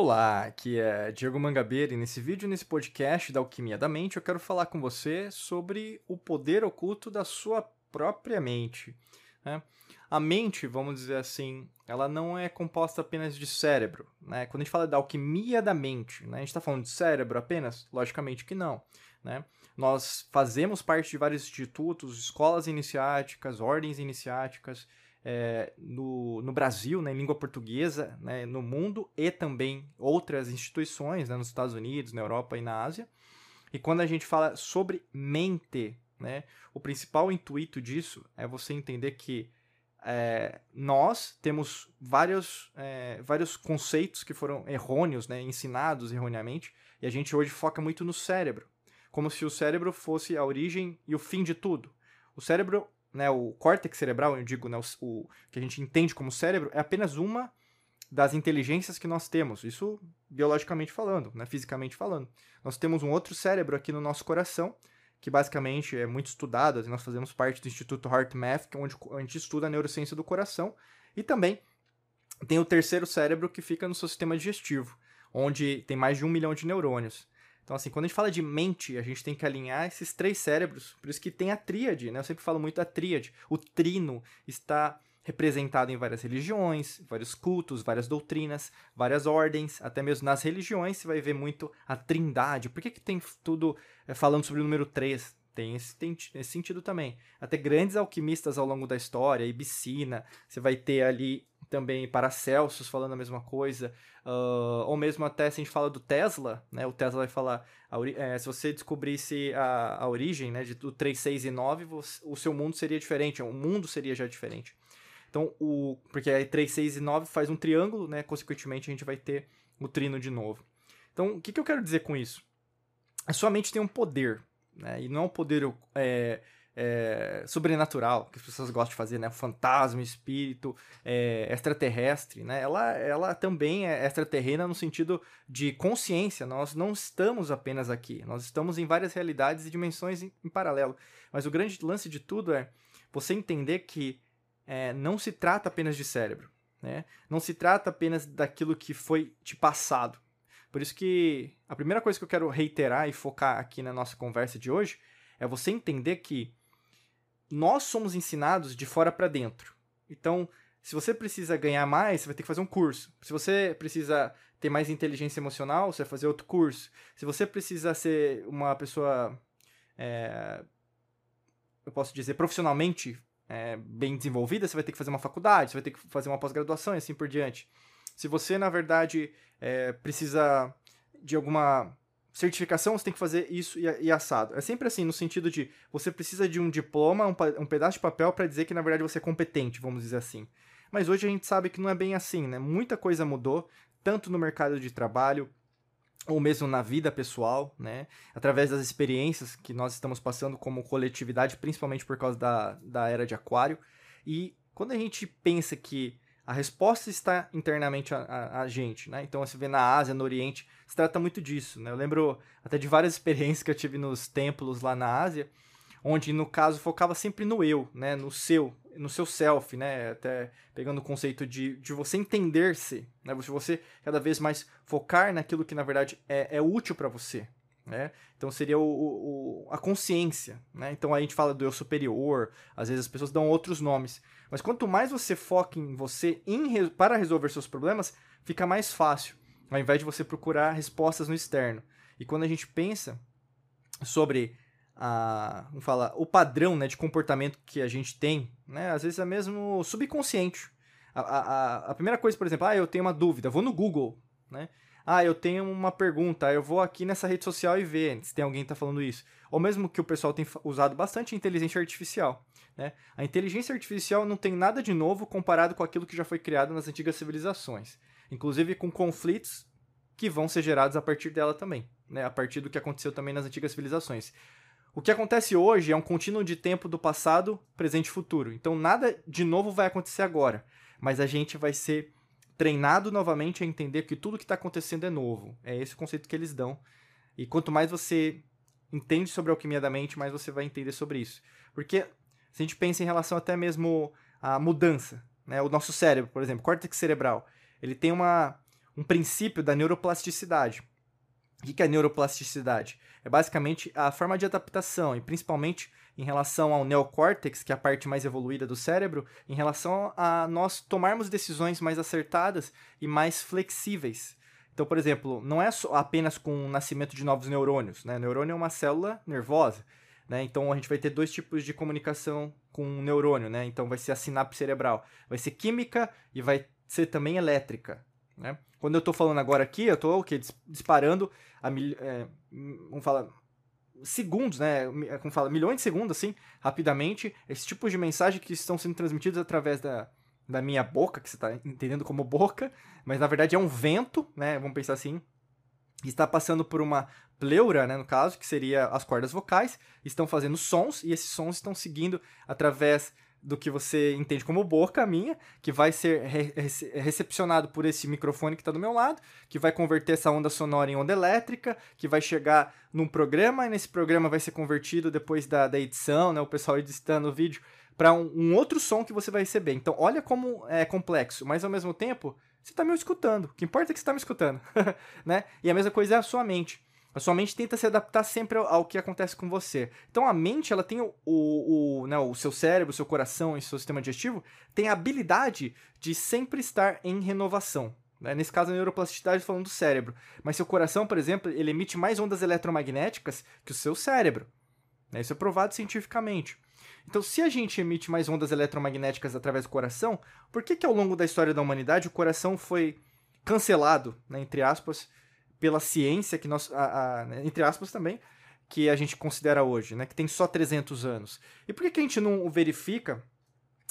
Olá, aqui é Diego Mangabeira e nesse vídeo, nesse podcast da Alquimia da Mente, eu quero falar com você sobre o poder oculto da sua própria mente. Né? A mente, vamos dizer assim, ela não é composta apenas de cérebro. Né? Quando a gente fala da alquimia da mente, né? a gente está falando de cérebro apenas? Logicamente que não. Né? Nós fazemos parte de vários institutos, escolas iniciáticas, ordens iniciáticas, é, no, no Brasil, né, em língua portuguesa, né, no mundo e também outras instituições né, nos Estados Unidos, na Europa e na Ásia. E quando a gente fala sobre mente, né, o principal intuito disso é você entender que é, nós temos vários, é, vários conceitos que foram errôneos, né, ensinados erroneamente, e a gente hoje foca muito no cérebro, como se o cérebro fosse a origem e o fim de tudo. O cérebro né, o córtex cerebral, eu digo, né, o, o, que a gente entende como cérebro, é apenas uma das inteligências que nós temos, isso biologicamente falando, né, fisicamente falando. Nós temos um outro cérebro aqui no nosso coração, que basicamente é muito estudado, nós fazemos parte do Instituto HeartMath, é onde a gente estuda a neurociência do coração, e também tem o terceiro cérebro que fica no seu sistema digestivo, onde tem mais de um milhão de neurônios. Então, assim, quando a gente fala de mente, a gente tem que alinhar esses três cérebros. Por isso que tem a tríade, né? Eu sempre falo muito da tríade. O trino está representado em várias religiões, vários cultos, várias doutrinas, várias ordens, até mesmo nas religiões você vai ver muito a trindade. Por que, que tem tudo é, falando sobre o número 3? Tem esse, tem esse sentido também. Até grandes alquimistas ao longo da história, Ibicina, você vai ter ali também Paracelsus falando a mesma coisa, uh, ou mesmo até se a gente fala do Tesla, né, o Tesla vai falar, é, se você descobrisse a, a origem né, de, do 3, 6 e 9, você, o seu mundo seria diferente, o mundo seria já diferente. Então, o, porque aí 3, 6 e 9 faz um triângulo, né, consequentemente a gente vai ter o trino de novo. Então, o que, que eu quero dizer com isso? A sua mente tem um poder, né, e não é um poder... É, é, sobrenatural, que as pessoas gostam de fazer, né? Fantasma, espírito, é, extraterrestre, né? Ela, ela também é extraterrena no sentido de consciência. Nós não estamos apenas aqui, nós estamos em várias realidades e dimensões em, em paralelo. Mas o grande lance de tudo é você entender que é, não se trata apenas de cérebro, né? Não se trata apenas daquilo que foi te passado. Por isso que a primeira coisa que eu quero reiterar e focar aqui na nossa conversa de hoje é você entender que nós somos ensinados de fora para dentro. Então, se você precisa ganhar mais, você vai ter que fazer um curso. Se você precisa ter mais inteligência emocional, você vai fazer outro curso. Se você precisa ser uma pessoa, é, eu posso dizer, profissionalmente é, bem desenvolvida, você vai ter que fazer uma faculdade, você vai ter que fazer uma pós-graduação e assim por diante. Se você, na verdade, é, precisa de alguma certificação, você tem que fazer isso e, assado. É sempre assim, no sentido de você precisa de um diploma, um, um pedaço de papel para dizer que na verdade você é competente, vamos dizer assim. Mas hoje a gente sabe que não é bem assim, né? Muita coisa mudou, tanto no mercado de trabalho, ou mesmo na vida pessoal, né? Através das experiências que nós estamos passando como coletividade, principalmente por causa da, da era de Aquário. E quando a gente pensa que a resposta está internamente a, a, a, gente, né? Então, você vê na Ásia, no Oriente, se trata muito disso, né? Eu lembro até de várias experiências que eu tive nos templos lá na Ásia, onde, no caso, focava sempre no eu, né? No seu, no seu self, né? Até pegando o conceito de, de você entender-se, né? Você cada vez mais focar naquilo que, na verdade, é, é útil para você, né? Então seria o, o, a consciência. Né? Então a gente fala do eu superior, às vezes as pessoas dão outros nomes. Mas quanto mais você foca em você em, para resolver seus problemas, fica mais fácil, ao invés de você procurar respostas no externo. E quando a gente pensa sobre a, vamos falar, o padrão né, de comportamento que a gente tem, né, às vezes é mesmo subconsciente. A, a, a primeira coisa, por exemplo, ah, eu tenho uma dúvida, vou no Google, né? Ah, eu tenho uma pergunta, eu vou aqui nessa rede social e ver se tem alguém que está falando isso. Ou mesmo que o pessoal tem usado bastante inteligência artificial. Né? A inteligência artificial não tem nada de novo comparado com aquilo que já foi criado nas antigas civilizações. Inclusive com conflitos que vão ser gerados a partir dela também, né? a partir do que aconteceu também nas antigas civilizações. O que acontece hoje é um contínuo de tempo do passado, presente e futuro. Então nada de novo vai acontecer agora, mas a gente vai ser treinado novamente a entender que tudo que está acontecendo é novo. É esse o conceito que eles dão. E quanto mais você entende sobre a alquimia da mente, mais você vai entender sobre isso. Porque se a gente pensa em relação até mesmo à mudança, né? o nosso cérebro, por exemplo, córtex cerebral, ele tem uma, um princípio da neuroplasticidade. O que é neuroplasticidade? É basicamente a forma de adaptação, e principalmente em relação ao neocórtex, que é a parte mais evoluída do cérebro, em relação a nós tomarmos decisões mais acertadas e mais flexíveis. Então, por exemplo, não é apenas com o nascimento de novos neurônios. Né? Neurônio é uma célula nervosa. Né? Então, a gente vai ter dois tipos de comunicação com o neurônio. Né? Então, vai ser a sinapse cerebral. Vai ser química e vai ser também elétrica. Né? Quando eu estou falando agora aqui, eu estou disparando a mil, é, vamos falar, segundos, né? É, como fala, milhões de segundos, assim, rapidamente, esse tipo de mensagem que estão sendo transmitidos através da, da minha boca, que você está entendendo como boca, mas na verdade é um vento, né? Vamos pensar assim, está passando por uma pleura, né, no caso, que seria as cordas vocais, estão fazendo sons e esses sons estão seguindo através do que você entende como boca minha, que vai ser re recepcionado por esse microfone que está do meu lado, que vai converter essa onda sonora em onda elétrica, que vai chegar num programa, e nesse programa vai ser convertido depois da, da edição, né, o pessoal editando o vídeo, para um, um, outro som que você vai receber. Então, olha como é complexo, mas ao mesmo tempo, você está me escutando. O que importa é que você está me escutando. né? E a mesma coisa é a sua mente. A sua mente tenta se adaptar sempre ao, que acontece com você. Então a mente, ela tem o, o, o, né, o seu cérebro, o seu coração e o seu sistema digestivo tem a habilidade de sempre estar em renovação. Né? Nesse caso, a neuroplasticidade falando do cérebro. Mas seu coração, por exemplo, ele emite mais ondas eletromagnéticas que o seu cérebro. Né? Isso é provado cientificamente. Então, se a gente emite mais ondas eletromagnéticas através do coração, por que, que ao longo da história da humanidade o coração foi cancelado, né, entre aspas, pela ciência que nós, a, a, né, entre aspas também, que a gente considera hoje, né, que tem só 300 anos. E por que, que a gente não verifica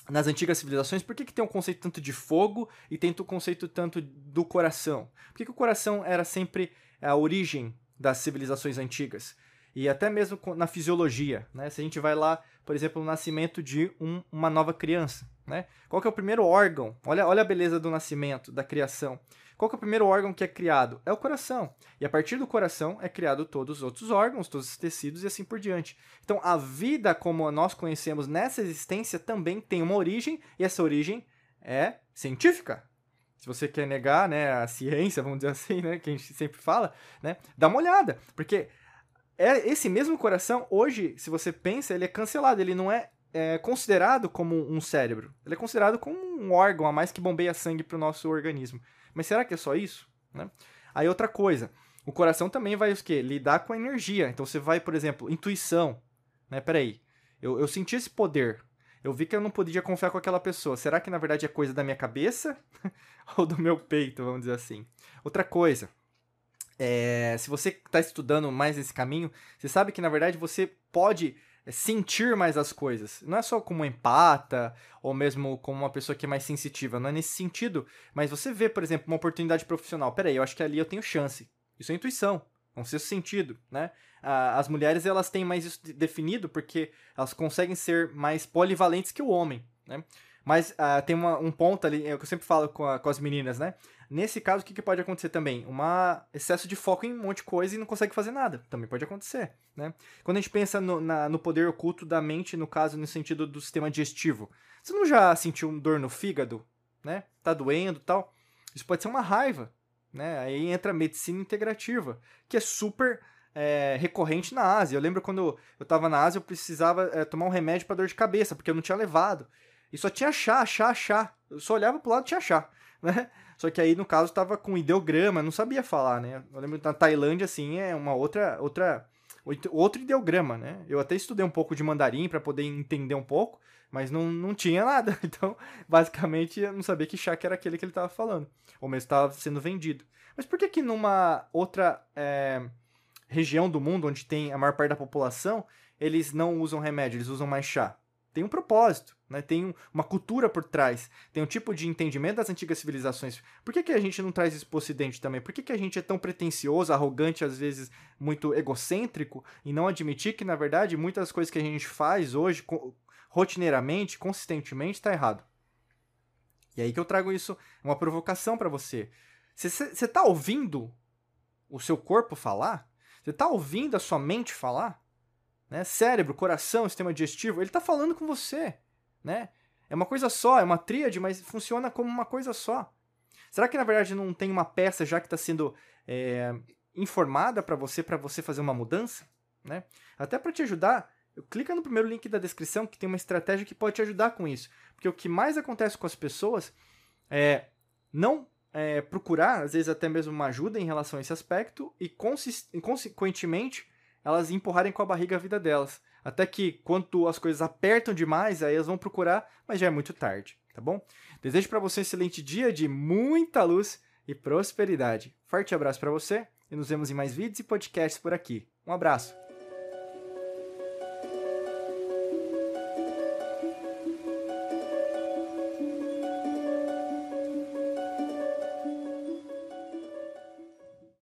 nas antigas civilizações, por que, que tem um conceito tanto de fogo e tem um conceito tanto do coração? Por que, que o coração era sempre a origem das civilizações antigas? E até mesmo na fisiologia, né? Se a gente vai lá, por exemplo, no nascimento de um, uma nova criança, né? Qual que é o primeiro órgão? Olha, olha a beleza do nascimento, da criação. Qual é o primeiro órgão que é criado? É o coração. E a partir do coração é criado todos os outros órgãos, todos os tecidos e assim por diante. Então a vida como nós conhecemos nessa existência também tem uma origem, e essa origem é científica. Se você quer negar, né, a ciência, vamos dizer assim, né, que a gente sempre fala, né, dá uma olhada, porque é esse mesmo coração hoje, se você pensa, ele é cancelado, ele não é é considerado como um cérebro. Ele é considerado como um órgão a mais que bombeia sangue para o nosso organismo. Mas será que é só isso? Né? Aí outra coisa, o coração também vai o quê? lidar com a energia. Então você vai, por exemplo, intuição. Né? Peraí, eu, eu senti esse poder. Eu vi que eu não podia confiar com aquela pessoa. Será que na verdade é coisa da minha cabeça ou do meu peito, vamos dizer assim? Outra coisa, é, se você está estudando mais esse caminho, você sabe que na verdade você pode sentir mais as coisas. Não é só como empata, ou mesmo como uma pessoa que é mais sensitiva, não é nesse sentido. Mas você vê, por exemplo, uma oportunidade profissional. Peraí, eu acho que ali eu tenho chance. Isso é intuição, é um sexto sentido, né? As mulheres, elas têm mais isso definido porque elas conseguem ser mais polivalentes que o homem, né? Mas uh, tem uma, um ponto ali, é o que eu sempre falo com, a, com as meninas, né? Nesse caso, o que, pode acontecer também? Um excesso de foco em um monte de coisa e não consegue fazer nada. Também pode acontecer, né? Quando a gente pensa no, na, no poder oculto da mente, no caso, no sentido do sistema digestivo, você não já sentiu dor no fígado, né? Tá doendo tal? Isso pode ser uma raiva, né? Aí entra a medicina integrativa, que é super é, recorrente na Ásia. Eu lembro quando eu estava na Ásia, eu precisava é, tomar um remédio para dor de cabeça, porque eu não tinha levado. E só tinha chá, chá, chá. Eu só olhava pro lado e tinha chá, né? Só que aí, no caso, tava com ideograma, não sabia falar, né? Eu lembro na Tailândia, assim, é uma outra, outra, outro ideograma, né? Eu até estudei um pouco de mandarim para poder entender um pouco, mas não, não tinha nada. Então, basicamente, eu não sabia que chá era aquele que ele tava falando. Ou mesmo estava sendo vendido. Mas por que que numa outra é, região do mundo, onde tem a maior parte da população, eles não usam remédio, eles usam mais chá? tem um propósito, né? tem um, uma cultura por trás, tem um tipo de entendimento das antigas civilizações. Por que, que a gente não traz isso para o Ocidente também? Por que, que a gente é tão pretencioso, arrogante, às vezes muito egocêntrico, e não admitir que, na verdade, muitas coisas que a gente faz hoje, rotineiramente, consistentemente, está errado? E aí que eu trago isso, uma provocação para você. Você está ouvindo o seu corpo falar? Você está ouvindo a sua mente falar? né? Cérebro, coração, sistema digestivo, ele está falando com você, né? É uma coisa só, é uma tríade, mas funciona como uma coisa só. Será que na verdade não tem uma peça já que está sendo é, informada para você, para você fazer uma mudança? Né? Até para te ajudar, clica no primeiro link da descrição que tem uma estratégia que pode te ajudar com isso. Porque o que mais acontece com as pessoas é não é, procurar, às vezes até mesmo uma ajuda em relação a esse aspecto e, consequentemente, elas empurrarem com a barriga a vida delas. Até que, quando as coisas apertam demais, aí elas vão procurar, mas já é muito tarde, tá bom? Desejo para você um excelente dia de muita luz e prosperidade. Forte abraço para você e nos vemos em mais vídeos e podcasts por aqui. Um abraço!